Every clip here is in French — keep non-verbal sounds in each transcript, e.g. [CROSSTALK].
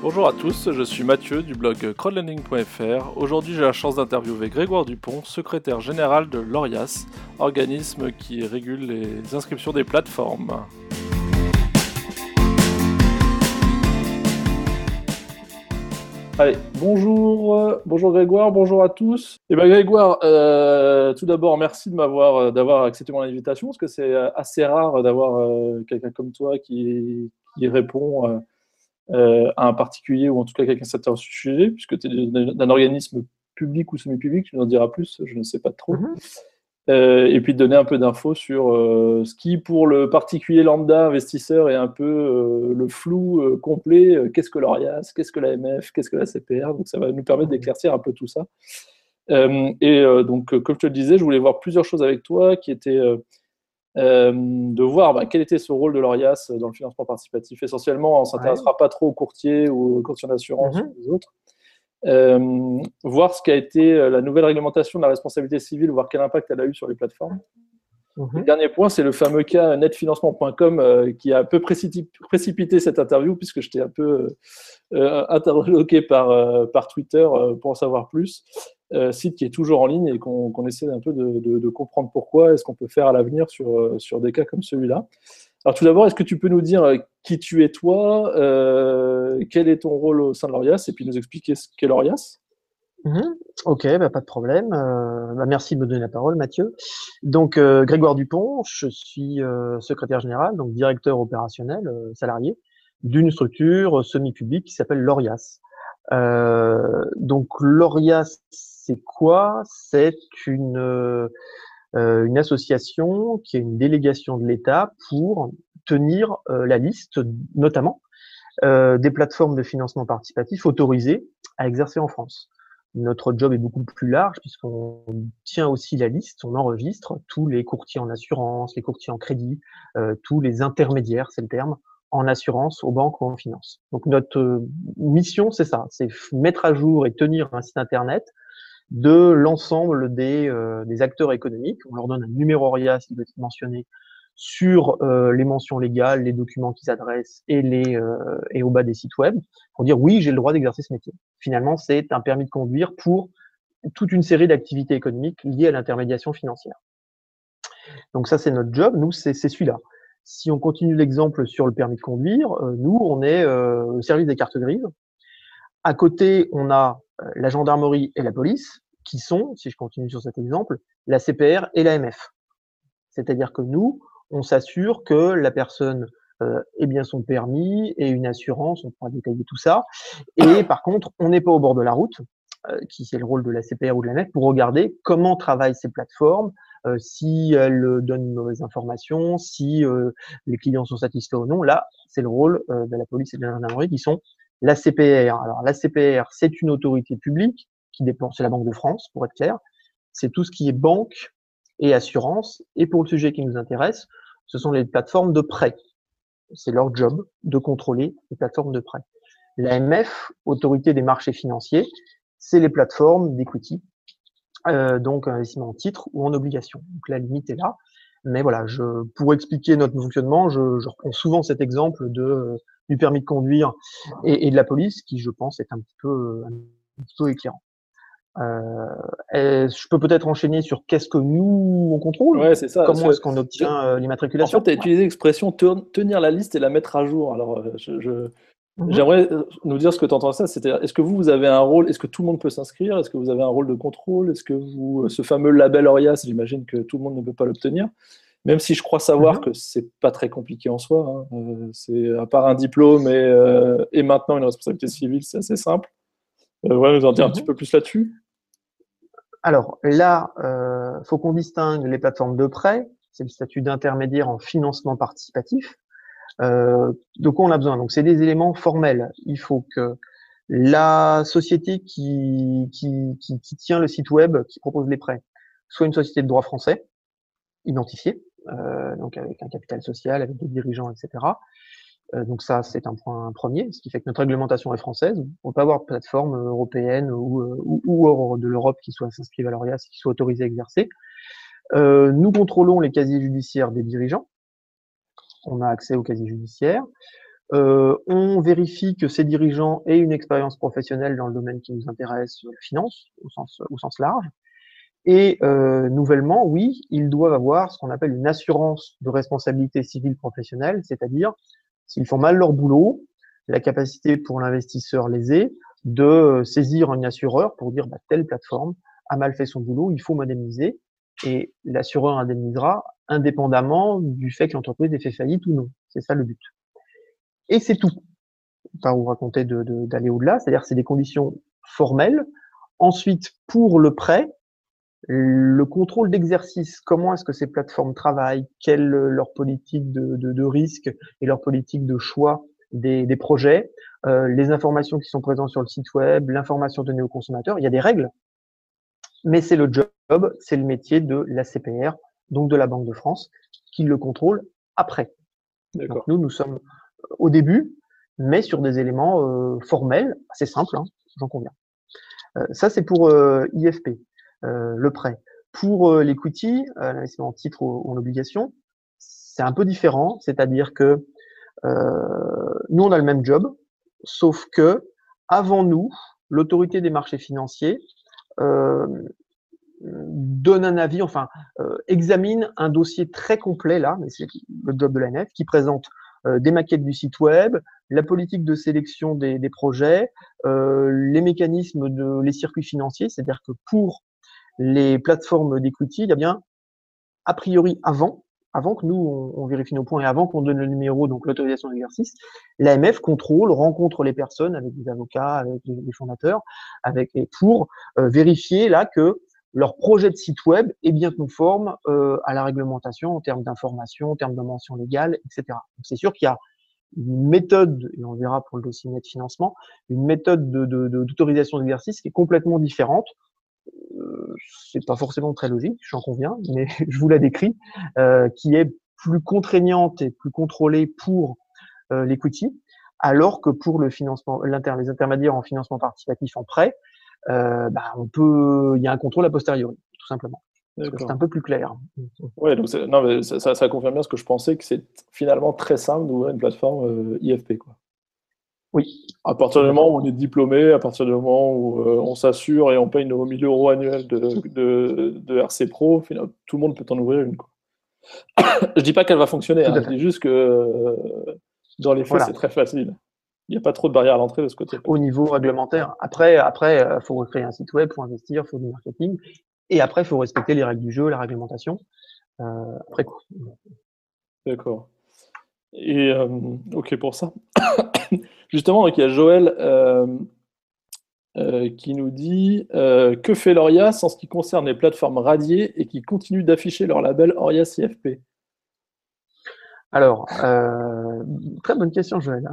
Bonjour à tous, je suis Mathieu du blog crowdlending.fr. Aujourd'hui, j'ai la chance d'interviewer Grégoire Dupont, secrétaire général de l'ORIAS, organisme qui régule les inscriptions des plateformes. Allez, bonjour, bonjour Grégoire, bonjour à tous. Et eh ben Grégoire, euh, tout d'abord, merci euh, d'avoir accepté mon invitation, parce que c'est euh, assez rare d'avoir quelqu'un comme toi qui, répond à un particulier ou en tout cas quelqu'un s'intéresse au sujet, puisque tu es d'un organisme public ou semi-public, tu nous en diras plus, je ne sais pas trop. Mhm. Euh, et puis de donner un peu d'infos sur euh, ce qui, pour le particulier lambda investisseur, est un peu le flou complet. qu'est-ce que l'ORIAS Qu'est-ce que l'AMF Qu'est-ce que la CPR Donc ça va nous permettre d'éclaircir un peu tout ça. et donc, comme je te le disais, je voulais voir plusieurs choses avec toi qui étaient euh, de voir bah, quel était ce rôle de l'ORIAS dans le financement participatif. Essentiellement, on ne s'intéressera pas trop aux courtiers ou aux courtiers d'assurance mhm. ou les autres. Euh, voir ce qu'a été euh, la nouvelle réglementation de la responsabilité civile, voir quel impact elle a eu sur les plateformes. Mhm. Le dernier point, c'est le fameux cas netfinancement.com qui a un peu précipité cette interview, puisque j'étais un peu interloqué par, par Twitter pour en savoir plus. Euh, site qui est toujours en ligne et qu'on essaie un peu de, comprendre pourquoi est-ce qu'on peut faire à l'avenir sur, euh, sur des cas comme celui-là. Alors tout d'abord, est-ce que tu peux nous dire euh, qui tu es toi, quel est ton rôle au sein de l'ORIAS et puis nous expliquer ce qu'est l'ORIAS? Mhm. Ok, bah, pas de problème. Bah, merci de me donner la parole, Mathieu. Donc, Grégoire Dupont, je suis secrétaire général, donc directeur opérationnel salarié d'une structure semi-publique qui s'appelle l'ORIAS. donc, l'ORIAS, c'est quoi? C'est une, euh, une association qui est une délégation de l'État pour tenir euh, la liste, notamment, euh, des plateformes de financement participatif autorisées à exercer en France. Notre job est beaucoup plus large puisqu'on tient aussi la liste, on enregistre tous les courtiers en assurance, les courtiers en crédit, tous les intermédiaires, c'est le terme, en assurance, aux banques ou en finance. Donc notre mission, c'est ça, c'est mettre à jour et tenir un site internet de l'ensemble des, euh, des, acteurs économiques. On leur donne un numéro ORIAS qui doit être mentionné sur euh, les mentions légales, les documents qu'ils adressent et, les, euh, et au bas des sites web pour dire oui, j'ai le droit d'exercer ce métier. Finalement, c'est un permis de conduire pour toute une série d'activités économiques liées à l'intermédiation financière. Donc ça, c'est notre job. Nous, c'est celui-là. Si on continue l'exemple sur le permis de conduire, nous, on est au service des cartes grises. À côté, on a euh, la gendarmerie et la police, qui sont, si je continue sur cet exemple, la CPR et l'AMF. C'est-à-dire que nous, on s'assure que la personne euh, ait bien son permis et une assurance, on pourra détailler tout ça. Et par contre, on n'est pas au bord de la route, euh, qui c'est le rôle de la CPR ou de l'AMF, pour regarder comment travaillent ces plateformes, si elles donnent une mauvaise information, si les clients sont satisfaits ou non. Là, c'est le rôle de la police et de la gendarmerie qui sont la CPR, alors la CPR, c'est une autorité publique qui dépend, c'est la Banque de France, pour être clair. C'est tout ce qui est banque et assurance. Et pour le sujet qui nous intéresse, ce sont les plateformes de prêt. C'est leur job de contrôler les plateformes de prêt. L'AMF, autorité des marchés financiers, c'est les plateformes d'equity, euh, donc investissement en titre ou en obligation. Donc la limite est là. Mais voilà, je, pour expliquer notre fonctionnement, je reprends souvent cet exemple de du permis de conduire et, de la police, qui je pense est un petit peu, un petit peu éclairant. Euh, je peux peut-être enchaîner sur qu'est-ce que nous on contrôle? Ouais, c'est ça. Comment est-ce qu'on obtient euh, l'immatriculation? En fait, tu as utilisé l'expression tenir la liste et la mettre à jour. Alors, euh, mhm. j'aimerais nous dire ce que tu entends ça. C'est est-ce que vous, vous avez un rôle Est-ce que tout le monde peut s'inscrire? Est-ce que vous avez un rôle de contrôle? Est-ce que vous, ce fameux label ORIAS, j'imagine que tout le monde ne peut pas l'obtenir? Même si je crois savoir mhm. que c'est pas très compliqué en soi. Hein. Euh, c'est à part un diplôme et, euh, et, maintenant une responsabilité civile, c'est assez simple. Euh, ouais, nous en dire un petit mhm. peu plus là-dessus? Alors là, il faut qu'on distingue les plateformes de prêt, c'est le statut d'intermédiaire en financement participatif. de quoi on a besoin? Donc c'est des éléments formels. Il faut que la société qui, qui, qui, qui, tient le site web qui propose les prêts soit une société de droit français identifiée, euh, donc avec un capital social, avec des dirigeants, etc. Euh, donc ça, c'est un point premier, ce qui fait que notre réglementation est française. On peut pas avoir de plateforme européenne ou, euh, hors de l'Europe qui soit s'inscrive à l'ORIAS, qui soit autorisée à exercer. Euh, nous contrôlons les casiers judiciaires des dirigeants. On a accès aux casiers judiciaires. on vérifie que ces dirigeants aient une expérience professionnelle dans le domaine qui nous intéresse, la finance, au sens large. Et euh, nouvellement, oui, ils doivent avoir ce qu'on appelle une assurance de responsabilité civile professionnelle, c'est-à-dire s'ils font mal leur boulot, la capacité pour l'investisseur lésé de saisir un assureur pour dire bah, telle plateforme a mal fait son boulot, il faut modéliser, et l'assureur indemnisera indépendamment du fait que l'entreprise ait fait faillite ou non. C'est ça le but. Et c'est tout. Pas vous raconter d'aller de, au-delà, c'est-à-dire c'est des conditions formelles. Ensuite, pour le prêt, le contrôle d'exercice, comment est-ce que ces plateformes travaillent, quelle leur politique de, de, de, risque et leur politique de choix des, des projets, euh, les informations qui sont présentes sur le site web, l'information donnée aux consommateurs. Il y a des règles, mais c'est le job, c'est le métier de la CPR, donc de la Banque de France, qui le contrôle après. Donc nous, nous sommes au début, mais sur des éléments euh, formels, assez simples, hein, j'en conviens. Euh, ça, c'est pour euh, IFP. Euh, le prêt. Pour euh, l'equity, euh, l'investissement en titre ou, en obligation, c'est un peu différent, c'est-à-dire que nous, on a le même job, sauf que avant nous, l'autorité des marchés financiers donne un avis, enfin examine un dossier très complet là, mais c'est le job de l'ANF, qui présente des maquettes du site web, la politique de sélection des, des projets, les mécanismes de les circuits financiers, c'est-à-dire que pour les plateformes d'equity, y a bien, a priori, avant, avant que nous, on, vérifie nos points et avant qu'on donne le numéro, donc l'autorisation d'exercice, l'AMF contrôle, rencontre les personnes avec des avocats, avec les, fondateurs, avec, pour euh, vérifier là que leur projet de site web est bien conforme euh, à la réglementation en termes d'information, en termes de mention légale, etc. C'est sûr qu'il y a une méthode, et on verra pour le dossier net financement, une méthode d'autorisation de, d'exercice qui est complètement différente c'est pas forcément très logique, j'en conviens, mais [LAUGHS] je vous la décris, euh, qui est plus contraignante et plus contrôlée pour euh, l'equity, alors que pour le financement, les intermédiaires en financement participatif en prêt, euh, bah, on peut, il y a un contrôle a posteriori, tout simplement. C'est un peu plus clair. Oui, donc non, mais ça, ça, confirme bien ce que je pensais que c'est finalement très simple d'ouvrir une plateforme euh, IFP. Quoi. Oui. À partir du moment où on est diplômé, à partir du moment où euh, on s'assure et on paye nos 1000 euros annuels de, de, de RC Pro, tout le monde peut en ouvrir une. Quoi. [COUGHS] je dis pas qu'elle va fonctionner, hein, je dis juste que euh, dans les faits, c'est très facile. Il n'y a pas trop de barrières à l'entrée de ce côté. Au niveau réglementaire. Après, après, euh, faut créer un site web, faut investir, faut du marketing, et après, il faut respecter les règles du jeu, la réglementation. après quoi. D'accord. Et ok pour ça. Justement, donc, il y a Joël euh, euh, qui nous dit euh, Que fait l'ORIAS en ce qui concerne les plateformes radiées et qui continuent d'afficher leur label ORIAS IFP alors, très bonne question, Joël. [LAUGHS]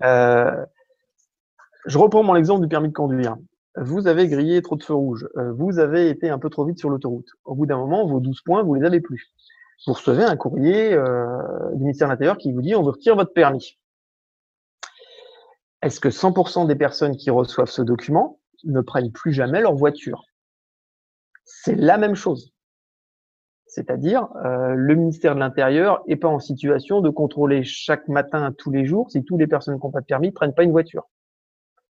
je reprends mon exemple du permis de conduire. Vous avez grillé trop de feux rouges. vous avez été un peu trop vite sur l'autoroute. Au bout d'un moment, vos 12 points, vous les avez plus. Vous recevez un courrier du ministère de l'Intérieur qui vous dit on vous retire votre permis est-ce que 100% des personnes qui reçoivent ce document ne prennent plus jamais leur voiture? C'est la même chose. C'est-à-dire, euh, le ministère de l'Intérieur n'est pas en situation de contrôler chaque matin, tous les jours, si toutes les personnes qui n'ont pas de permis ne prennent pas une voiture.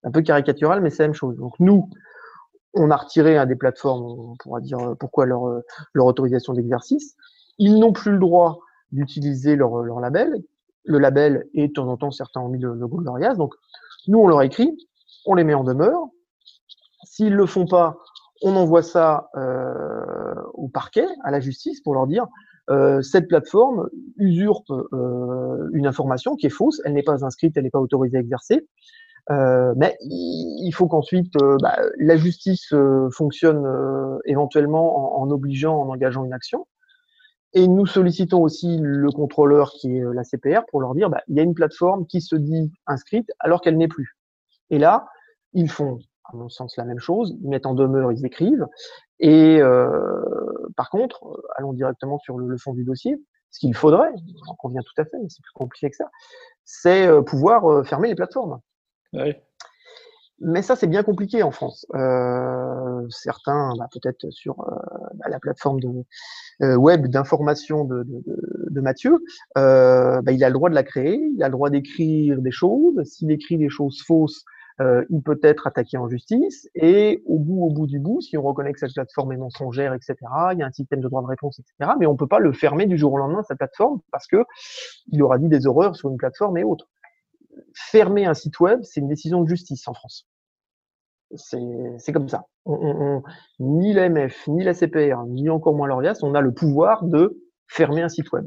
Un peu caricatural, mais c'est la même chose. Donc nous, on a retiré des plateformes, on pourra dire euh, pourquoi leur, euh, leur autorisation d'exercice. Ils n'ont plus le droit d'utiliser leur label, le label et de temps en temps certains ont mis le logo de. Donc nous on leur écrit, on les met en demeure. S'ils le font pas, on envoie ça euh, au parquet, à la justice, pour leur dire euh, cette plateforme usurpe euh, une information qui est fausse, elle n'est pas inscrite, elle n'est pas autorisée à exercer. Mais il faut qu'ensuite bah, la justice fonctionne éventuellement en, en, obligeant, en engageant une action. Et nous sollicitons aussi le contrôleur qui est euh, la CPR pour leur dire, bah, il y a une plateforme qui se dit inscrite alors qu'elle n'est plus. Et là, ils font, à mon sens, la même chose. Ils mettent en demeure, ils écrivent. Et euh, par contre, euh, allons directement sur le, fond du dossier. Ce qu'il faudrait, j'en conviens tout à fait, mais c'est plus compliqué que ça, c'est pouvoir fermer les plateformes. Mais ça, c'est bien compliqué en France. Euh, certains, bah, peut-être sur euh, bah, la plateforme de, euh, web d'information de, de, de, Mathieu, euh, bah, il a le droit de la créer, il a le droit d'écrire des choses. S'il écrit des choses fausses, euh, il peut être attaqué en justice. Et au bout, au bout du bout, si on reconnaît que cette plateforme est mensongère, etc., il y a un système de droit de réponse, etc. Mais on peut pas le fermer du jour au lendemain sa plateforme parce que il aura dit des horreurs sur une plateforme et autres fermer un site web, c'est une décision de justice en France. C'est comme ça. ni l'AMF, ni la CPR, ni encore moins l'ORIAS, on a le pouvoir de fermer un site web.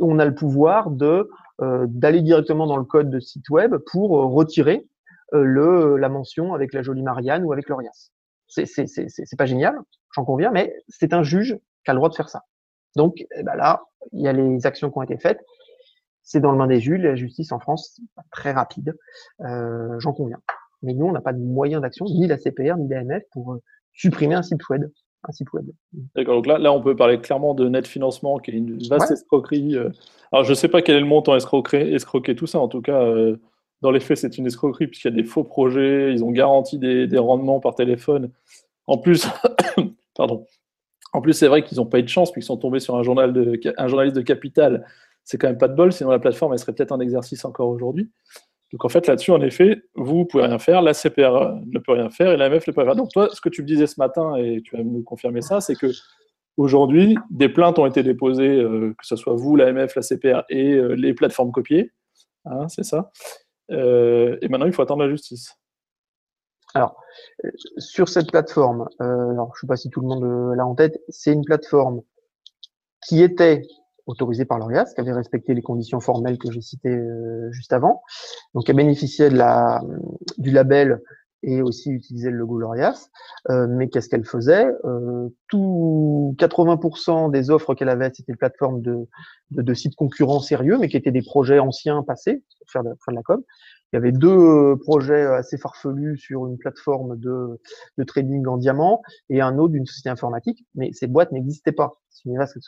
On a le pouvoir de euh, d'aller directement dans le code de site web pour euh, retirer euh, le la mention avec la jolie Marianne ou avec l'ORIAS. C'est pas génial, j'en conviens, mais c'est un juge qui a le droit de faire ça. Donc eh ben là, il y a les actions qui ont été faites c'est dans le main des juges. La justice en France, très rapide, j'en conviens. Mais nous, on n'a pas de moyens d'action, ni la CPR, ni l'AMF, pour euh, supprimer un site web. Un site web. D'accord, donc là, là, on peut parler clairement de net financement, qui est une vaste escroquerie. Euh. Alors, je ne sais pas quel est le montant escroqué, escroqué tout ça. En tout cas, dans les faits, c'est une escroquerie, puisqu'il y a des faux projets, ils ont garanti des, des rendements par téléphone. En plus, [COUGHS] pardon. En plus, c'est vrai qu'ils n'ont pas eu de chance, puisqu'ils sont tombés sur un, journal de, un journaliste de Capital c'est quand même pas de bol, sinon la plateforme, elle serait peut-être un exercice encore aujourd'hui. Donc en fait, là-dessus, en effet, vous ne pouvez rien faire, la CPR ne peut rien faire et l'AMF ne peut rien faire. Donc toi, ce que tu me disais ce matin, et tu vas nous confirmer ça, c'est que aujourd'hui, des plaintes ont été déposées, euh, que ce soit vous, l'AMF, la CPR et euh, les plateformes copiées. Hein, c'est ça. Euh, et maintenant, il faut attendre la justice. Alors, sur cette plateforme, alors, je ne sais pas si tout le monde l'a en tête, c'est une plateforme qui était autorisé par l'ORIAS, qui avait respecté les conditions formelles que j'ai citées euh, juste avant. Donc, elle bénéficiait du label et aussi utilisait le logo l'ORIAS. Euh, mais qu'est-ce qu'elle faisait? Euh, Tout 80% des offres qu'elle avait, c'était une plateforme de, de, de, sites concurrents sérieux, mais qui étaient des projets anciens passés pour faire de, la com. Il y avait deux projets assez farfelus sur une plateforme de, trading en diamant et un autre d'une société informatique, mais ces boîtes n'existaient pas. Vaste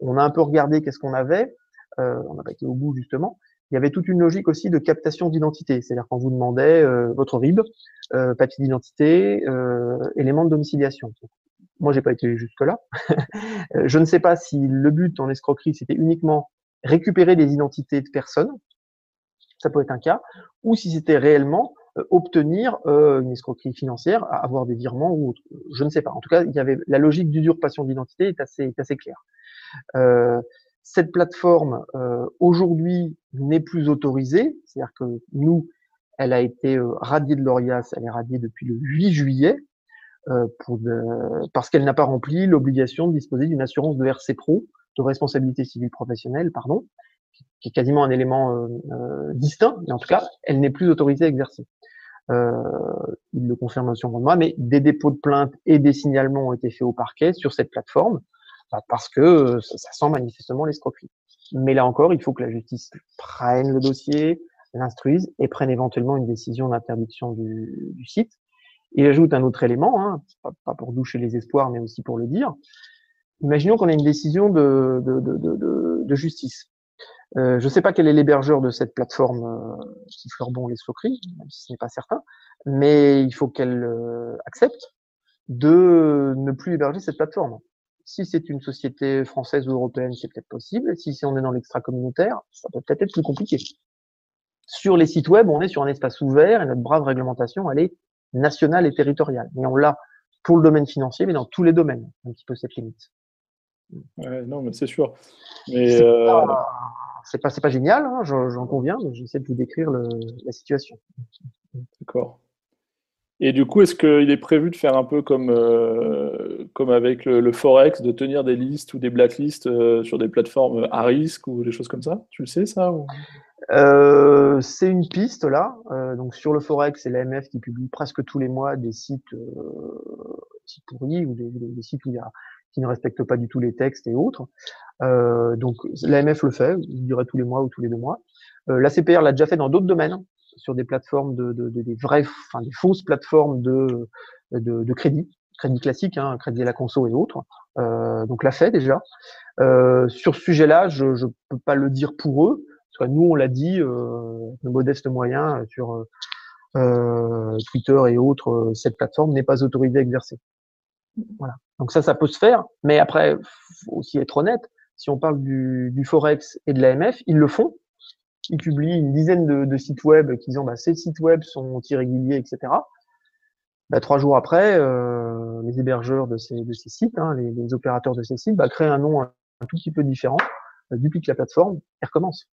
on a un peu regardé qu'est-ce qu'on avait. Euh, on n'a pas été au bout justement. Il y avait toute une logique aussi de captation d'identité, c'est-à-dire qu'on vous demandait euh, votre RIB, euh, papier d'identité, éléments de domiciliation. Moi, j'ai pas été jusque là. je ne sais pas si le but en escroquerie c'était uniquement récupérer des identités de personnes, ça peut être un cas, ou si c'était réellement obtenir une escroquerie financière, avoir des virements ou autre. Je ne sais pas. En tout cas, il y avait la logique d'usurpation d'identité est assez claire. Euh, cette plateforme euh, aujourd'hui n'est plus autorisée, c'est-à-dire que nous, elle a été euh, radiée de l'ORIAS, elle est radiée depuis le 8 juillet, pour parce qu'elle n'a pas rempli l'obligation de disposer d'une assurance de RC Pro, de responsabilité civile professionnelle, pardon, qui est quasiment un élément distinct, mais en tout cas, elle n'est plus autorisée à exercer. Euh, il le confirme sur moi, mais des dépôts de plainte et des signalements ont été faits au parquet sur cette plateforme parce que euh, ça, sent manifestement l'escroquerie. Mais là encore, il faut que la justice prenne le dossier, l'instruise et prenne éventuellement une décision d'interdiction du, site. Il ajoute un autre élément, hein, pas, pour doucher les espoirs, mais aussi pour le dire. Imaginons qu'on ait une décision de, de, de, de justice. Euh, je ne sais pas quel est l'hébergeur de cette plateforme euh, qui bon l'escroquerie, même si ce n'est pas certain, mais il faut qu'elle euh, accepte de ne plus héberger cette plateforme. Si c'est une société française ou européenne, c'est peut-être possible. Si on est dans l'extra-communautaire, ça peut peut-être être plus compliqué. Sur les sites web, on est sur un espace ouvert et notre brave réglementation, elle est nationale et territoriale. Mais on l'a pour le domaine financier, mais dans tous les domaines, un petit peu cette limite. Ouais, non, mais c'est sûr. Mais c'est euh... pas, pas, génial, hein, j'en conviens, mais j'essaie de vous décrire le, la situation. D'accord. Et du coup, est-ce qu'il est prévu de faire un peu comme, euh, comme avec le, Forex, de tenir des listes ou des blacklists euh, sur des plateformes à risque ou des choses comme ça? Tu le sais, ça euh, C'est une piste, là. donc, sur le Forex, c'est l'AMF qui publie presque tous les mois des sites, pourris ou des, sites où il y a, qui ne respectent pas du tout les textes et autres. donc, l'AMF le fait, je dirais tous les mois ou tous les deux mois. la CPR l'a déjà fait dans d'autres domaines sur des plateformes de, de, de, des vraies, enfin des fausses plateformes de, de, de crédit, crédit classique, hein, crédit à la conso et autres. Euh, donc l'a fait déjà. Euh, sur ce sujet-là, je ne peux pas le dire pour eux, parce que nous on l'a dit, euh, de modestes moyens sur Twitter et autres, cette plateforme n'est pas autorisée à exercer. Voilà. Donc ça, ça peut se faire, mais après, faut aussi être honnête. Si on parle du, du Forex et de l'AMF, ils le font. Ils publient une dizaine de, sites web qui disent bah, ces sites web sont irréguliers, etc. Bah, trois jours après, euh, les hébergeurs de ces, sites, hein, les, opérateurs de ces sites, bah, créent un nom un, tout petit peu différent, euh, dupliquent la plateforme et recommencent.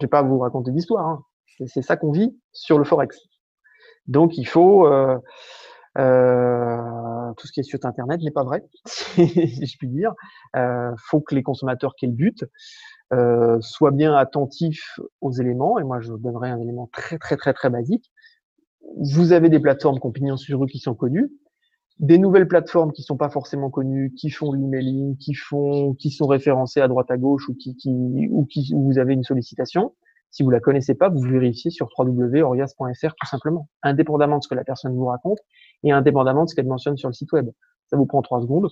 Je vais pas vous raconter d'histoire. Hein. C'est ça qu'on vit sur le forex. Donc il faut euh, euh, tout ce qui est sur Internet n'est pas vrai, [LAUGHS] si je puis dire. Euh, faut que les consommateurs qui aient le but euh, soient bien attentifs aux éléments. Et moi, je donnerai un élément très très très très basique. Vous avez des plateformes qui sur eux qui sont connues, des nouvelles plateformes qui sont pas forcément connues, qui font l'emailing, qui font, qui sont référencées à droite à gauche ou qui, qui ou qui où vous avez une sollicitation. Si vous la connaissez pas, vous vérifiez sur www.orias.fr tout simplement, indépendamment de ce que la personne vous raconte et indépendamment de ce qu'elle mentionne sur le site web. Ça vous prend trois secondes.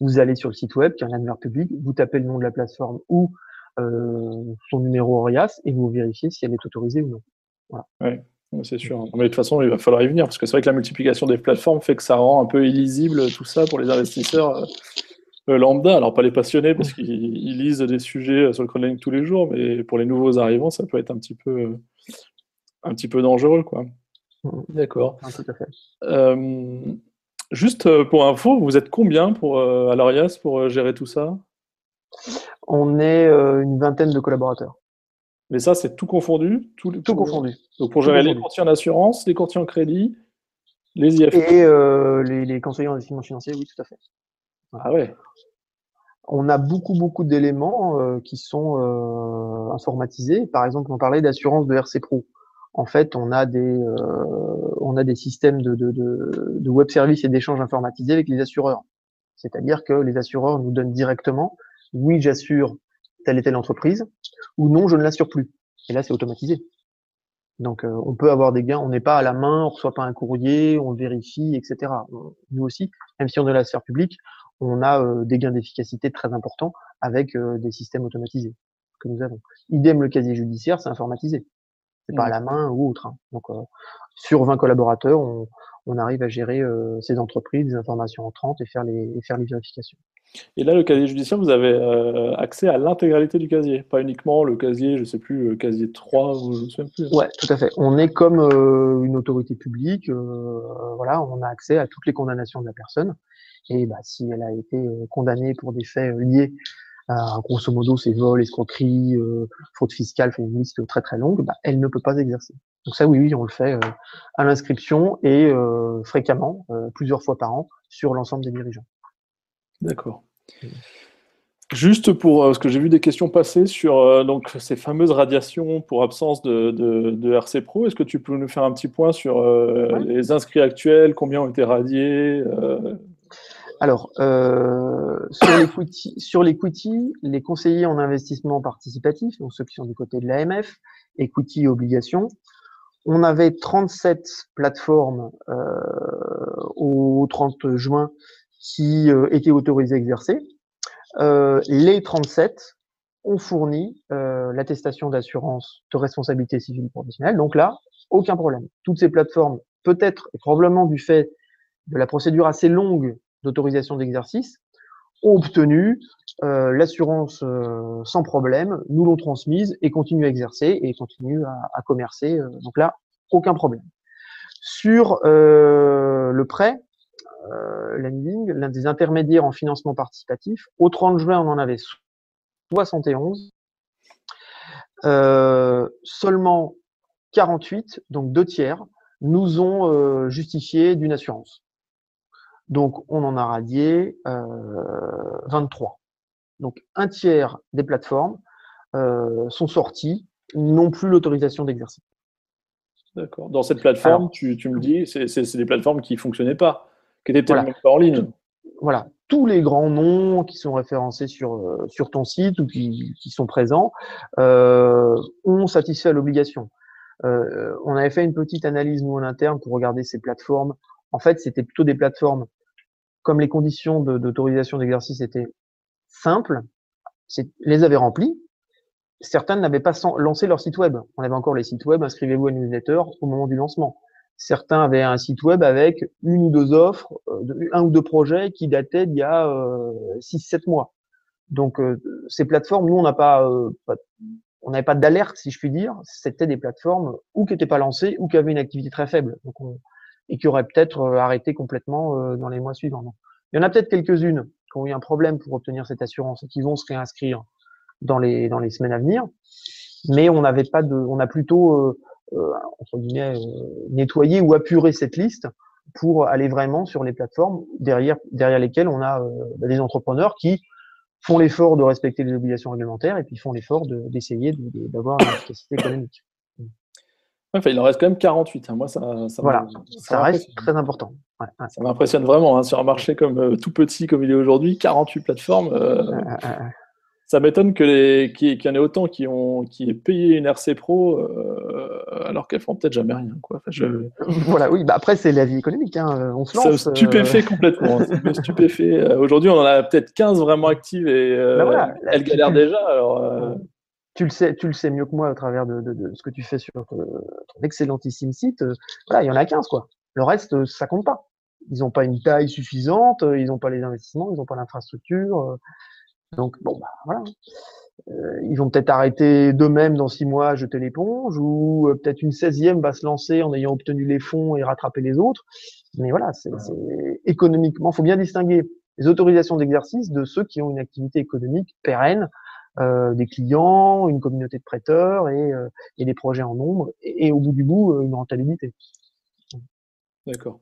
Vous allez sur le site web, qui est un annuaire public, vous tapez le nom de la plateforme ou euh, son numéro Orias et vous vérifiez si elle est autorisée ou non. Voilà. Oui, c'est sûr. Mais de toute façon, il va falloir y venir parce que c'est vrai que la multiplication des plateformes fait que ça rend un peu illisible tout ça pour les investisseurs euh, euh, lambda. Alors, pas les passionnés parce qu'ils lisent des sujets sur le crowdfunding tous les jours, mais pour les nouveaux arrivants, ça peut être un petit peu, un petit peu dangereux. quoi. D'accord. Euh, juste euh, pour info, vous êtes combien pour, euh, à l'Arias pour gérer tout ça? On est une vingtaine de collaborateurs. Mais ça, c'est tout confondu Tout, tout, confondu. Donc pour gérer les courtiers en assurance, les courtiers en crédit, les IF. Et les, les, conseillers en investissement financier, oui, tout à fait. Ah ouais. On a beaucoup, beaucoup d'éléments qui sont informatisés. Par exemple, on parlait d'assurance de RC Pro en fait, on a des, euh, on a des systèmes de, de, web services et d'échanges informatisés avec les assureurs. C'est-à-dire que les assureurs nous donnent directement, oui, j'assure telle et telle entreprise, ou non, je ne l'assure plus. Et là, c'est automatisé. Donc, euh, on peut avoir des gains. On n'est pas à la main, on reçoit pas un courrier, on vérifie, etc. Nous aussi, même si on est la sphère publique, on a euh, des gains d'efficacité très importants avec des systèmes automatisés que nous avons. Idem, le casier judiciaire, c'est informatisé c'est pas à mmh. la main ou autre. Hein. Donc, euh, sur 20 collaborateurs, on, on arrive à gérer euh, ces entreprises, des informations entrantes et faire les, et faire les vérifications. Et là, le casier judiciaire, vous avez euh, accès à l'intégralité du casier, pas uniquement le casier, je sais plus, le casier 3, je ne sais plus. Ouais, tout à fait. On est comme une autorité publique, voilà, on a accès à toutes les condamnations de la personne. Et bah, si elle a été condamnée pour des faits liés euh, grosso modo, c'est vol, escroquerie, euh, fraude fiscale, fait une liste très très longue, bah, elle ne peut pas exercer. Donc ça, oui, oui, on le fait euh, à l'inscription et fréquemment, plusieurs fois par an, sur l'ensemble des dirigeants. D'accord. Juste pour, parce que j'ai vu des questions passer sur donc, ces fameuses radiations pour absence de, de, RC Pro, est-ce que tu peux nous faire un petit point sur les inscrits actuels, combien ont été radiés alors, euh, sur l'equity, les conseillers en investissement participatif, donc ceux qui sont du côté de l'AMF, equity et obligations, on avait 37 plateformes euh, au 30 juin qui euh, étaient autorisées à exercer. Les 37 ont fourni l'attestation d'assurance de responsabilité civile professionnelle. Donc là, aucun problème. Toutes ces plateformes, peut-être et probablement du fait de la procédure assez longue d'autorisation d'exercice ont obtenu euh, l'assurance euh, sans problème, nous l'ont transmise et continuent à exercer et continuent à, commercer. Euh, donc là, aucun problème. Sur le prêt, lending, l'un des intermédiaires en financement participatif, au 30 juin, on en avait 71. seulement 48, donc deux tiers, nous ont justifié d'une assurance. Donc, on en a radié euh, 23. Donc, un tiers des plateformes euh, sont sorties, n'ont plus l'autorisation d'exercer. D'accord. Dans cette plateforme, tu, tu, me dis, c'est des plateformes qui ne fonctionnaient pas, qui étaient pas en ligne. Voilà. Tous les grands noms qui sont référencés sur, euh, sur ton site ou qui, qui sont présents euh, ont satisfait à l'obligation. Euh, on avait fait une petite analyse, nous, en interne, pour regarder ces plateformes. En fait, c'était plutôt des plateformes comme les conditions d'autorisation d'exercice étaient simples, les avaient remplies, certains n'avaient pas lancé leur site web. On avait encore les sites web, inscrivez-vous à newsletter au moment du lancement. Certains avaient un site web avec une ou deux offres, euh, un ou deux projets qui dataient d'il y a euh, 6-7 mois. Donc euh, ces plateformes, nous, on n'avait pas d'alerte, si je puis dire. C'était des plateformes ou qui n'étaient pas lancées ou qui avaient une activité très faible et qui auraient peut-être arrêté complètement dans les mois suivants. Il y en a peut-être quelques-unes qui ont eu un problème pour obtenir cette assurance et qui vont se réinscrire dans les dans les semaines à venir. Mais on n'avait pas de, on a plutôt euh, euh entre guillemets euh, nettoyé ou apuré cette liste pour aller vraiment sur les plateformes derrière derrière lesquelles on a euh, bah, des entrepreneurs qui font l'effort de respecter les obligations réglementaires et puis font l'effort d'essayer d'avoir une efficacité économique. Enfin, il en reste quand même 48. Hein. Moi, ça, ça voilà, ça reste très important. Ouais, Ça m'impressionne vraiment. Hein, sur un marché comme tout petit comme il est aujourd'hui, 48 plateformes. Euh, ça m'étonne qu'il y en ait autant qui ont qui aient payé une RC Pro euh, alors qu'elles font peut-être jamais rien. Quoi. Enfin, je... [LAUGHS] Voilà, oui. Bah après, c'est la vie économique. Hein. On se lance. Ça stupéfait euh... complètement. Stupéfait. Euh, aujourd'hui, on en a peut-être 15 vraiment actives et euh, bah voilà, elles galèrent déjà. Alors, euh, tu le sais, tu le sais mieux que moi à travers de, de, de ce que tu fais sur ton excellentissime site. Voilà, il y en a 15 quoi. Le reste, ça compte pas. Ils n'ont pas une taille suffisante, ils n'ont pas les investissements, ils n'ont pas l'infrastructure. Donc, bon, bah, voilà. Euh, ils vont peut-être arrêter d'eux-mêmes dans six mois, jeter l'éponge, ou euh, peut-être une 16e va se lancer en ayant obtenu les fonds et rattraper les autres. Mais voilà, c'est économiquement, faut bien distinguer les autorisations d'exercice de ceux qui ont une activité économique pérenne, euh, des clients, une communauté de prêteurs et, euh, des projets en nombre, et, au bout du bout, euh, une rentabilité. D'accord.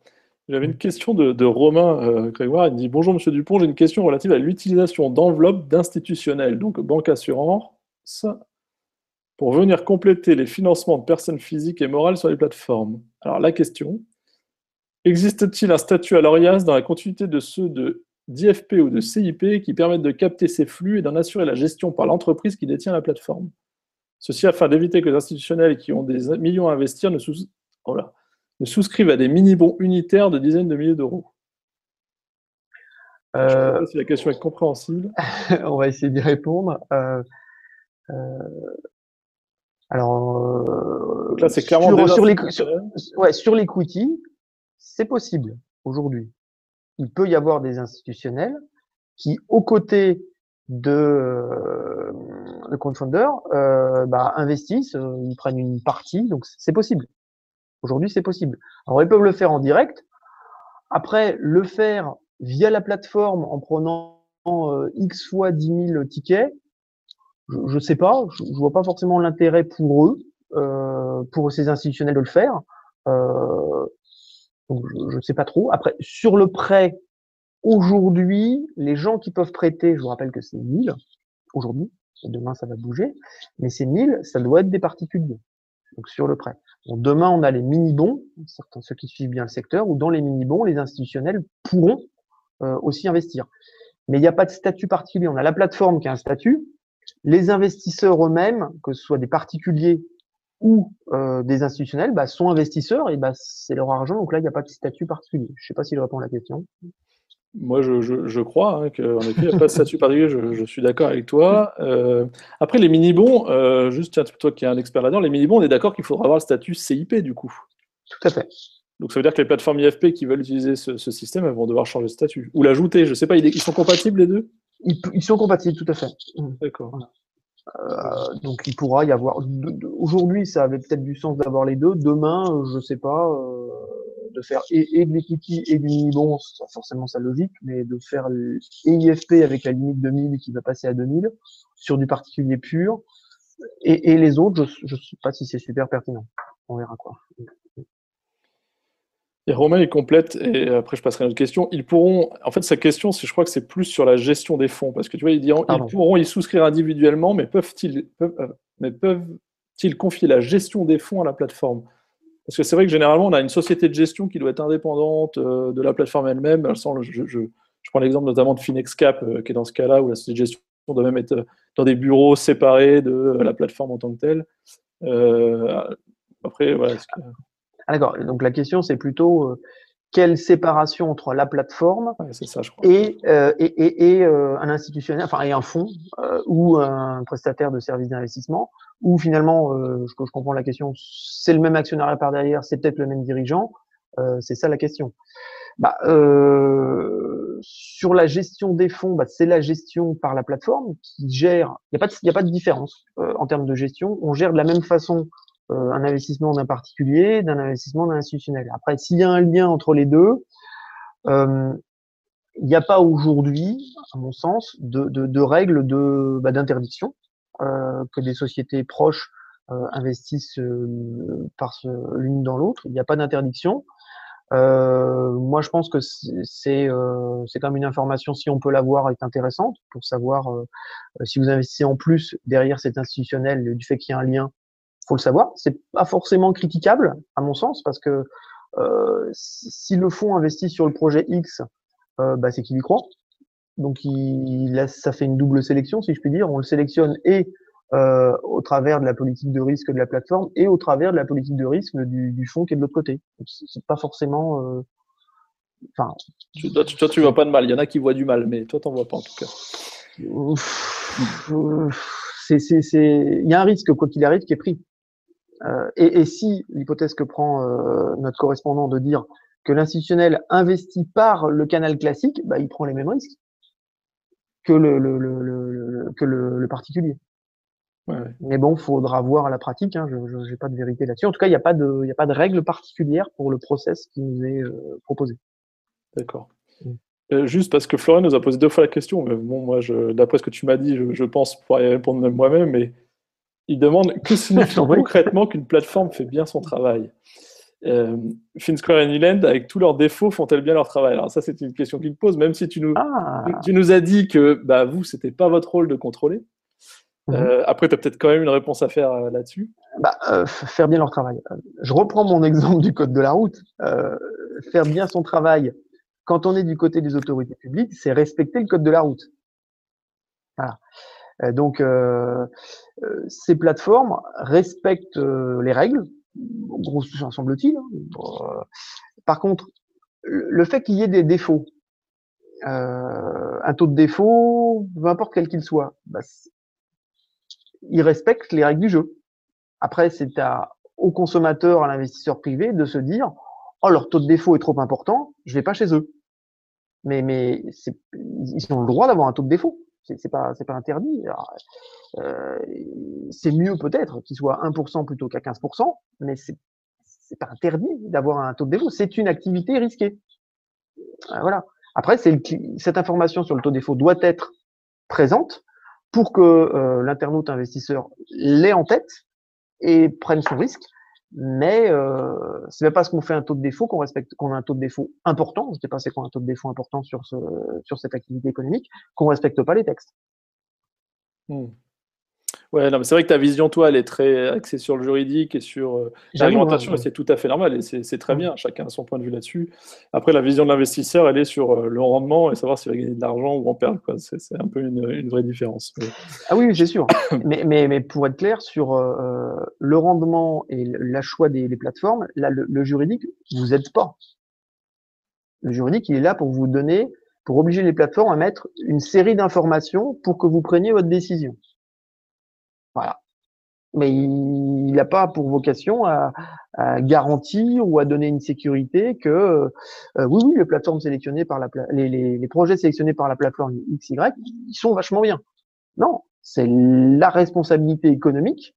J'avais une question de, Romain Grégoire. Il dit Bonjour Monsieur Dupont, j'ai une question relative à l'utilisation d'enveloppes d'institutionnels, donc banque assurance, pour venir compléter les financements de personnes physiques et morales sur les plateformes. Alors la question existe-t-il un statut à l'ORIAS dans la continuité de ceux de d'IFP ou de CIP qui permettent de capter ces flux et d'en assurer la gestion par l'entreprise qui détient la plateforme Ceci afin d'éviter que les institutionnels qui ont des millions à investir ne sous... Oh là, ne souscrivent à des mini-bons unitaires de dizaines de milliers d'euros euh... Je ne sais pas si la question est compréhensible. [LAUGHS] On va essayer d'y répondre. Euh... Euh... Alors, là, c'est clairement sur, ouais, sur l'equity, c'est possible aujourd'hui. Il peut y avoir des institutionnels qui, aux côtés de, euh, de crowdfunders, euh, bah, investissent, euh, ils prennent une partie, donc c'est possible. Aujourd'hui, c'est possible. Alors, ils peuvent le faire en direct. Après, le faire via la plateforme en prenant euh, X fois 10 000 tickets, je ne sais pas, je, je vois pas forcément l'intérêt pour eux, euh, pour ces institutionnels de le faire. Donc je ne sais pas trop. Après, sur le prêt, aujourd'hui, les gens qui peuvent prêter, je vous rappelle que c'est 1000 aujourd'hui, demain ça va bouger, mais ces 1000, ça doit être des particuliers donc sur le prêt. Bon, demain, on a les mini-bons, certains ceux qui suivent bien le secteur, ou dans les mini-bons, les institutionnels pourront euh, aussi investir. Mais il n'y a pas de statut particulier. On a la plateforme qui a un statut. Les investisseurs eux-mêmes, que ce soit des particuliers ou euh, des institutionnels, bah, sont investisseurs et bah, c'est leur argent. Donc là, il n'y a pas de statut particulier. Je ne sais pas si je réponds à la question. Moi, je, je, je crois hein, qu'en effet, il n'y a pas de statut particulier, je, je, suis d'accord avec toi. Euh, après, les mini-bons, euh, juste tiens, toi qui es un expert là-dedans, les mini-bons, on est d'accord qu'il faudra avoir le statut CIP du coup. Tout à fait. Donc ça veut dire que les plateformes IFP qui veulent utiliser ce, ce système, elles vont devoir changer de statut. Ou l'ajouter, je ne sais pas, ils, sont compatibles les deux? Ils, ils, sont compatibles, tout à fait. D'accord. Voilà. Euh, donc il pourra y avoir. Aujourd'hui, ça avait peut-être du sens d'avoir les deux. Demain, euh, je sais pas, euh, de faire et, de l'equity et du mini-bon, c'est forcément sa logique, mais de faire et IFP avec la limite de 1000 qui va passer à 2000 sur du particulier pur, et, et les autres, je ne sais pas si c'est super pertinent. On verra quoi. Et Romain, il complète, et après je passerai à une autre question. Ils pourront, en fait, sa question, je crois que c'est plus sur la gestion des fonds, parce que tu vois, il dit, ils pourront y souscrire individuellement, mais peuvent-ils peuvent, euh, mais peuvent-ils confier la gestion des fonds à la plateforme? Parce que c'est vrai que généralement, on a une société de gestion qui doit être indépendante euh, de la plateforme elle-même. Je, je, je, prends l'exemple notamment de FinexCap, euh, qui est dans ce cas-là, où la société de gestion doit même être dans des bureaux séparés de la plateforme en tant que telle. Euh, après, voilà. Ah, D'accord. Donc la question, c'est plutôt euh, quelle séparation entre la plateforme ça, je crois. et, euh, et, et, et euh, un institutionnel, enfin et un fonds ou un prestataire de services d'investissement, ou finalement, je, je, comprends la question, c'est le même actionnaire par derrière, c'est peut-être le même dirigeant, c'est ça la question. Bah, sur la gestion des fonds, bah, c'est la gestion par la plateforme qui gère. Il n'y a pas de, y a pas de différence en termes de gestion. On gère de la même façon un investissement d'un particulier, d'un investissement d'un institutionnel. Après, s'il y a un lien entre les deux, euh, il n'y a pas aujourd'hui, à mon sens, de, de, de règles de bah, d'interdiction euh, que des sociétés proches euh, investissent euh, par l'une dans l'autre. Il n'y a pas d'interdiction. Euh, moi, je pense que c'est euh, c'est quand même une information, si on peut l'avoir, est intéressante pour savoir si vous investissez en plus derrière cet institutionnel du fait qu'il y a un lien faut le savoir. C'est pas forcément critiquable, à mon sens, parce que euh, si le fonds investit sur le projet X, euh, bah, c'est qu'il y croit. Donc, il, ça fait une double sélection, si je puis dire. On le sélectionne et euh, au travers de la politique de risque de la plateforme et au travers de la politique de risque du, du fonds qui est de l'autre côté. C'est pas forcément. Euh, enfin. toi, tu, toi, tu vois pas de mal. Il y en a qui voient du mal, mais toi, t'en vois pas en tout cas. C'est, c'est, c'est, il y a un risque quoi qu'il arrive qui est pris. Euh, et, et, si l'hypothèse que prend euh, notre correspondant de dire que l'institutionnel investit par le canal classique, bah, il prend les mêmes risques que le, le, le, que le, particulier. Ouais, ouais. Mais bon, faudra voir à la pratique. Hein, je n'ai pas de vérité là-dessus. En tout cas, il n'y a pas de, il a pas de règle particulière pour le process qui nous est euh, proposé. D'accord. Mm. Euh, juste parce que Florian nous a posé deux fois la question, mais bon, moi, d'après ce que tu m'as dit, je, je pense pouvoir y répondre moi-même, mais il demande que [LAUGHS] signifie concrètement qu'une plateforme fait bien son travail euh, FinSquare et Newland, avec tous leurs défauts, font-elles bien leur travail? Alors ça, c'est une question qu'il pose, même si tu nous, ah. tu nous as dit que bah, vous, c'était pas votre rôle de contrôler. Mhm. Euh, après, tu as peut-être quand même une réponse à faire euh, là-dessus. Bah, euh, faire bien leur travail. Je reprends mon [LAUGHS] exemple du code de la route. Faire bien son travail, quand on est du côté des autorités publiques, c'est respecter le code de la route. Voilà. Euh, donc, euh, euh, ces plateformes respectent les règles, gros semble-t-il. Hein. par contre, le fait qu'il y ait des défauts, un taux de défaut, peu importe quel qu'il soit, bah, ils respectent les règles du jeu. Après, c'est à, au consommateur, à l'investisseur privé de se dire, oh, leur taux de défaut est trop important, je vais pas chez eux. Mais, mais ils ont le droit d'avoir un taux de défaut c'est pas pas interdit. Euh, c'est mieux peut-être qu'il soit 1% plutôt qu'à 15%, mais c'est c'est pas interdit d'avoir un taux de défaut. C'est une activité risquée. Euh, voilà. Après, cette information sur le taux de défaut doit être présente pour que euh, l'internaute investisseur l'ait en tête et prenne son risque mais euh, c'est même parce qu'on fait un taux de défaut qu'on respecte, qu'on a un taux de défaut important. Je pas c'est quoi un taux de défaut important sur ce, sur cette activité économique, qu'on respecte pas les textes. Hmm. Ouais, non, mais c'est vrai que ta vision, toi, elle est très axée sur le juridique et sur euh, l'alimentation, et c'est tout à fait normal, et c'est très bien, chacun a son point de vue là-dessus. Après, la vision de l'investisseur, elle est sur euh, le rendement et savoir s'il va gagner de l'argent ou en perdre. C'est un peu une, une, vraie différence. Ah oui, c'est sûr. [COUGHS] mais, mais, mais, pour être clair, sur euh, le rendement et la choix des, des plateformes, là, le, le juridique vous aide pas. Le juridique, il est là pour vous donner, pour obliger les plateformes à mettre une série d'informations pour que vous preniez votre décision. Voilà. Mais il n'a pas pour vocation à, garantir ou à donner une sécurité que euh, oui, oui, les plateformes sélectionnées par la les, les, projets sélectionnés par la plateforme XY, ils sont vachement bien. Non, c'est la responsabilité économique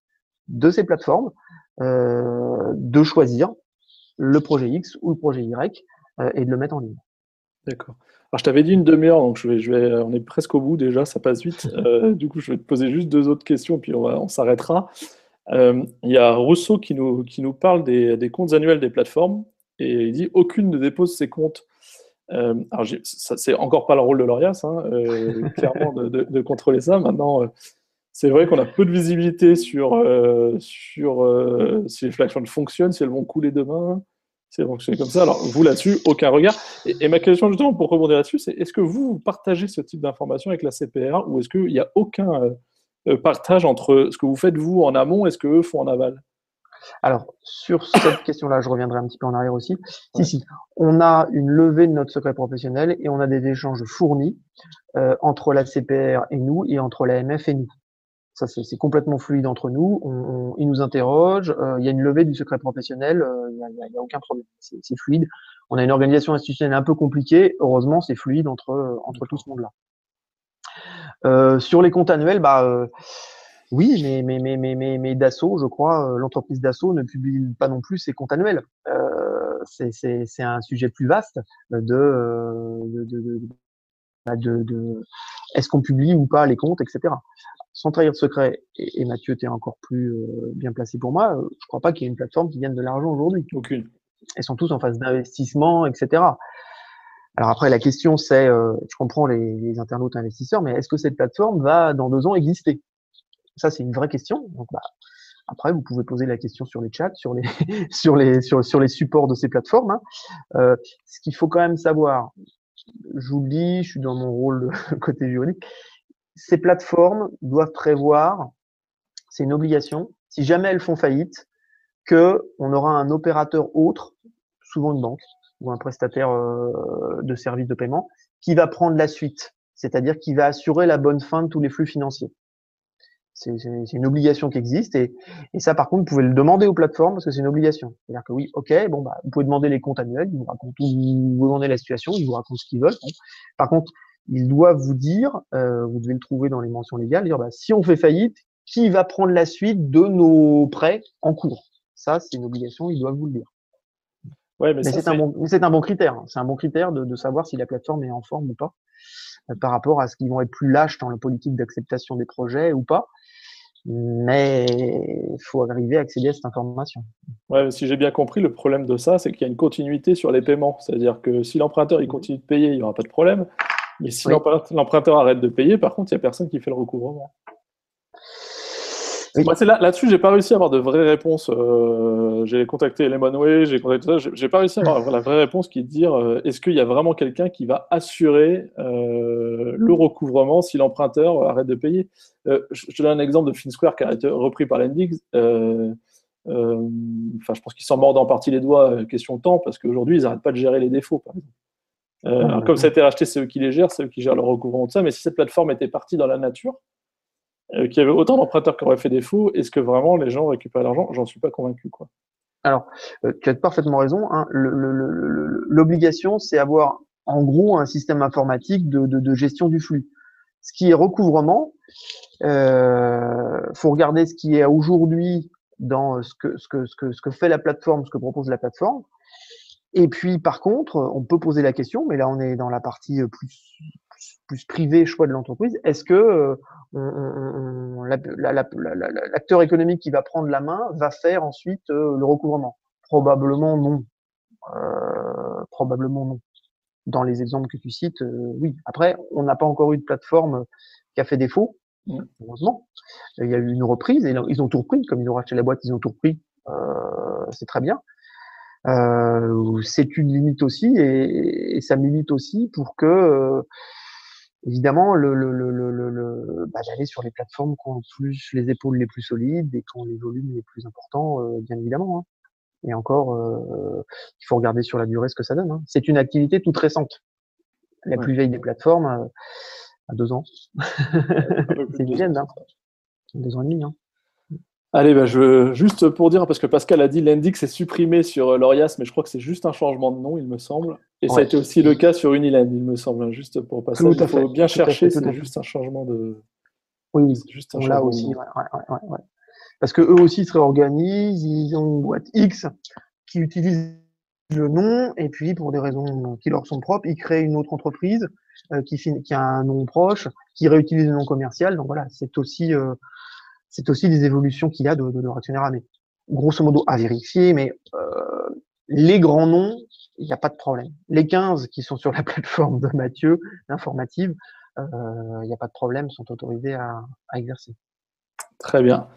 de ces plateformes euh, de choisir le projet X ou le projet Y euh, et de le mettre en ligne. D'accord. Alors, je t'avais dit une demi-heure, donc je vais, je vais, on est presque au bout déjà, ça passe vite. [LAUGHS] Euh, du coup, je vais te poser juste deux autres questions, puis on, on s'arrêtera. Euh, il y a Rousseau qui nous, qui nous parle des, des, comptes annuels des plateformes, et il dit aucune ne dépose ses comptes. Euh, alors, c'est encore pas le rôle de l'ORIAS, hein, euh, [LAUGHS] clairement, de, de, de, contrôler ça. Maintenant, euh, c'est vrai qu'on a peu de visibilité sur, euh, sur si les plateformes fonctionnent, si elles vont couler demain. C'est fonctionné comme ça. Alors, vous là-dessus, aucun regard. Et, ma question, justement, pour rebondir là-dessus, c'est est-ce que vous, partagez ce type d'informations avec la CPR ou est-ce qu'il n'y a aucun euh, euh, partage entre ce que vous faites vous en amont et ce qu'eux font en aval? Alors, sur cette question-là, je reviendrai un petit peu en arrière aussi. Si, si, on a une levée de notre secret professionnel et on a des échanges fournis euh, entre la CPR et nous et entre l'AMF et nous. Ça, c'est complètement fluide entre nous. On, ils nous interrogent. Euh, il y a une levée du secret professionnel. Euh, il n'y a, a, aucun problème. C'est fluide. On a une organisation institutionnelle un peu compliquée. Heureusement, c'est fluide entre, entre tout ce monde-là. Euh, sur les comptes annuels, bah, oui, mais, mais, mais, mais, mais, mais Dassault, je crois, euh, l'entreprise Dassault ne publie pas non plus ses comptes annuels. Euh, c'est un sujet plus vaste de, euh, de, de, bah, de, de est-ce qu'on publie ou pas les comptes, etc. Sans trahir de secret, et, Mathieu, tu es encore plus euh, bien placé pour moi, je crois pas qu'il y ait une plateforme qui gagne de l'argent aujourd'hui. Aucune. Elles sont tous en phase d'investissement, etc. Alors après, la question c'est, euh, je comprends les, les, internautes investisseurs, mais est-ce que cette plateforme va dans deux ans exister? Ça, c'est une vraie question. Donc, bah, après, vous pouvez poser la question sur les chats, sur les, [LAUGHS] sur les, sur, sur les supports de ces plateformes. Hein. Euh, ce qu'il faut quand même savoir, je vous le dis, je suis dans mon rôle de [LAUGHS] côté juridique, ces plateformes doivent prévoir, c'est une obligation, si jamais elles font faillite, que on aura un opérateur autre, souvent une banque ou un prestataire euh, de services de paiement, qui va prendre la suite, c'est-à-dire qui va assurer la bonne fin de tous les flux financiers. C'est une obligation qui existe et, et, ça, par contre, vous pouvez le demander aux plateformes parce que c'est une obligation. C'est-à-dire que oui, ok, bon, bah, vous pouvez demander les comptes annuels, ils vous racontent, vous demandez la situation, ils vous racontent ce qu'ils veulent. Par contre, ils doivent vous dire, euh, vous devez le trouver dans les mentions légales, dire bah, si on fait faillite, qui va prendre la suite de nos prêts en cours? Ça, c'est une obligation, ils doivent vous le dire. Ouais, mais, c'est un, bon, un bon critère. Hein. C'est un bon critère de, de, savoir si la plateforme est en forme ou pas, par rapport à ce qu'ils vont être plus lâches dans la politique d'acceptation des projets ou pas mais il faut arriver à accéder à cette information. Ouais, si j'ai bien compris, le problème de ça, c'est qu'il y a une continuité sur les paiements. C'est-à-dire que si l'emprunteur il continue de payer, il n'y aura pas de problème. Mais si l'emprunteur arrête de payer, par contre, il n'y a personne qui fait le recouvrement. Là, là-dessus, j'ai pas réussi à avoir de vraies réponses. Euh, j'ai contacté Lemonway, j'ai contacté ça. J'ai pas réussi à avoir la vraie réponse qui est de dire euh, est-ce qu'il y a vraiment quelqu'un qui va assurer euh, le recouvrement si l'emprunteur arrête de payer? Je, te donne un exemple de FinSquare qui a été repris par l'Endix. Enfin, je pense qu'ils s'en mordent en partie les doigts, question de temps, parce qu'aujourd'hui, ils n'arrêtent pas de gérer les défauts, par exemple. comme ça a été racheté, c'est eux qui les gèrent, c'est eux qui gèrent le recouvrement de ça. Mais si cette plateforme était partie dans la nature, qu'il y avait autant d'emprunteurs qui auraient fait défaut, est-ce que vraiment les gens récupèrent l'argent? J'en suis pas convaincu. Quoi. Alors, euh, tu as parfaitement raison. Hein. L'obligation, c'est avoir en gros un système informatique de, gestion du flux. Ce qui est recouvrement, euh, faut regarder ce qui est aujourd'hui dans ce que, ce, que, ce, que, ce que fait la plateforme, ce que propose la plateforme. Et puis, par contre, on peut poser la question, mais là, on est dans la partie plus, plus privé choix de l'entreprise, est-ce que euh, l'acteur économique qui va prendre la main va faire ensuite euh, le recouvrement? Probablement non. Euh, probablement non. Dans les exemples que tu cites, oui. Après, on n'a pas encore eu de plateforme qui a fait défaut, mmh. heureusement. Il y a eu une reprise et ils ont tout repris, comme ils ont racheté la boîte, ils ont tout repris. c'est très bien. c'est une limite aussi et, et, ça limite aussi pour que évidemment, le, le, le, le bah, d'aller sur les plateformes qui ont plus les épaules les plus solides et qui ont les volumes les plus importants, euh, bien évidemment. Hein. Et encore, euh, il faut regarder sur la durée ce que ça donne. Hein. C'est une activité toute récente. La plus vieille des plateformes, euh, à deux ans. C'est [LAUGHS] une hein. deux ans et demi. Hein. Allez, bah, je, juste pour dire, parce que Pascal a dit l'index est supprimé sur euh, Lorias, mais je crois que c'est juste un changement de nom, il me semble. Et ça a été aussi le cas sur Uniland, il me semble. Hein, juste pour passer, il faut bien chercher, c'est juste un changement de. Oui, juste un là aussi, ouais, Parce que eux aussi se réorganisent, ils ont une boîte X qui utilise le nom, et puis pour des raisons qui leur sont propres, ils créent une autre entreprise euh, qui, qui, a un nom proche, qui réutilise le nom commercial. Donc voilà, c'est aussi. Euh, c'est aussi des évolutions qu'il y a de, de, de mais grosso modo à vérifier, mais euh, les grands noms, il n'y a pas de problème. Les 15 qui sont sur la [LAUGHS] plateforme de Mathieu, informative, euh, il n'y a pas de problème, sont autorisés à, à exercer. Très bien.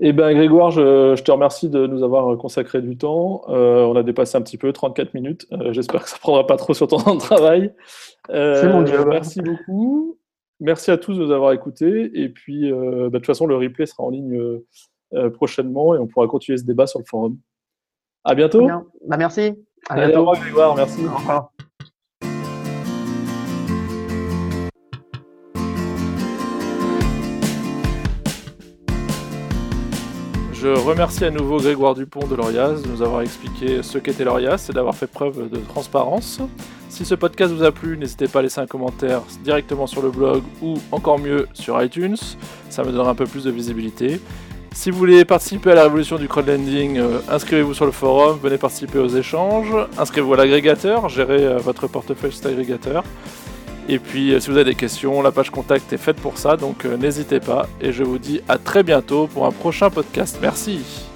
Eh bien, Grégoire, je, je, te remercie de nous avoir consacré du temps. Euh, on a dépassé un petit peu, 34 minutes. Euh, J'espère que ça ne prendra pas trop sur ton [LAUGHS] temps de travail. Euh, C'est mon job. Merci beaucoup. Merci à tous de nous avoir écoutés. Et puis, euh, bah, de toute façon, le replay sera en ligne euh, prochainement et on pourra continuer ce débat sur le forum. À bientôt. Bah, merci. À bientôt. au revoir, Grégoire. Merci. Au revoir. Je remercie à nouveau Grégoire Dupont de Lorias de nous avoir expliqué ce qu'était Lorias et d'avoir fait preuve de transparence. Si ce podcast vous a plu, n'hésitez pas à laisser un commentaire directement sur le blog ou encore mieux sur iTunes, ça me donnera un peu plus de visibilité. Si vous voulez participer à la révolution du crowdlending, euh, inscrivez-vous sur le forum, venez participer aux échanges, inscrivez-vous à l'agrégateur, gérez euh, votre portefeuille cet agrégateur. Et puis, euh, si vous avez des questions, la page contact est faite pour ça, donc euh, n'hésitez pas. Et je vous dis à très bientôt pour un prochain podcast. Merci.